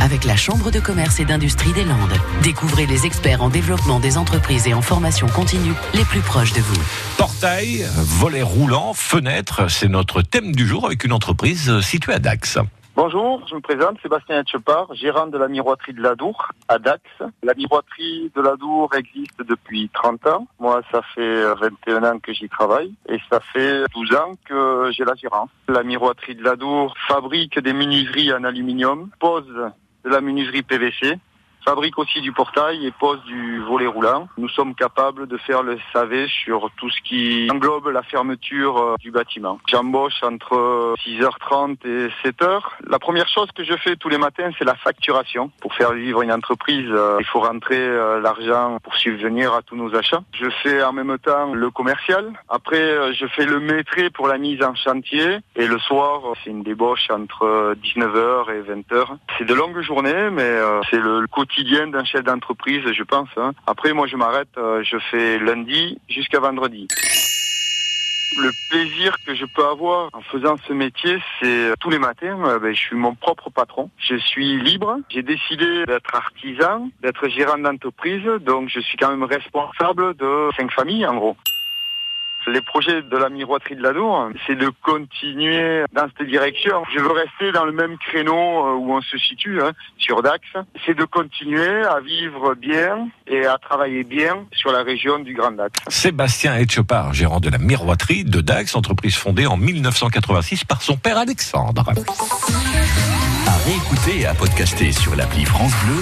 avec la Chambre de commerce et d'industrie des Landes. Découvrez les experts en développement des entreprises et en formation continue les plus proches de vous. Portail, volet roulant, fenêtre, c'est notre thème du jour avec une entreprise située à Dax. Bonjour, je me présente, Sébastien Etchepard, gérant de la miroiterie de l'Adour à Dax. La miroiterie de l'Adour existe depuis 30 ans. Moi, ça fait 21 ans que j'y travaille et ça fait 12 ans que j'ai la gérance. La miroiterie de l'Adour fabrique des menuiseries en aluminium, pose de la menuiserie PVC fabrique aussi du portail et pose du volet roulant. Nous sommes capables de faire le SAV sur tout ce qui englobe la fermeture euh, du bâtiment. J'embauche entre 6h30 et 7h. La première chose que je fais tous les matins, c'est la facturation. Pour faire vivre une entreprise, euh, il faut rentrer euh, l'argent pour subvenir à tous nos achats. Je fais en même temps le commercial. Après, je fais le maîtrise pour la mise en chantier. Et le soir, c'est une débauche entre 19h et 20h. C'est de longues journées, mais c'est le quotidien quotidien d'un chef d'entreprise, je pense. Hein. Après, moi, je m'arrête, euh, je fais lundi jusqu'à vendredi. Le plaisir que je peux avoir en faisant ce métier, c'est euh, tous les matins, euh, ben, je suis mon propre patron. Je suis libre. J'ai décidé d'être artisan, d'être gérant d'entreprise, donc je suis quand même responsable de cinq familles en gros. Les projets de la miroiterie de l'Adour, c'est de continuer dans cette direction. Je veux rester dans le même créneau euh, où on se situe, hein, sur Dax. C'est de continuer à vivre bien et à travailler bien sur la région du Grand Dax. Sébastien Etchepard, gérant de la miroiterie de Dax, entreprise fondée en 1986 par son père Alexandre. À réécouter et à podcaster sur l'appli France Bleu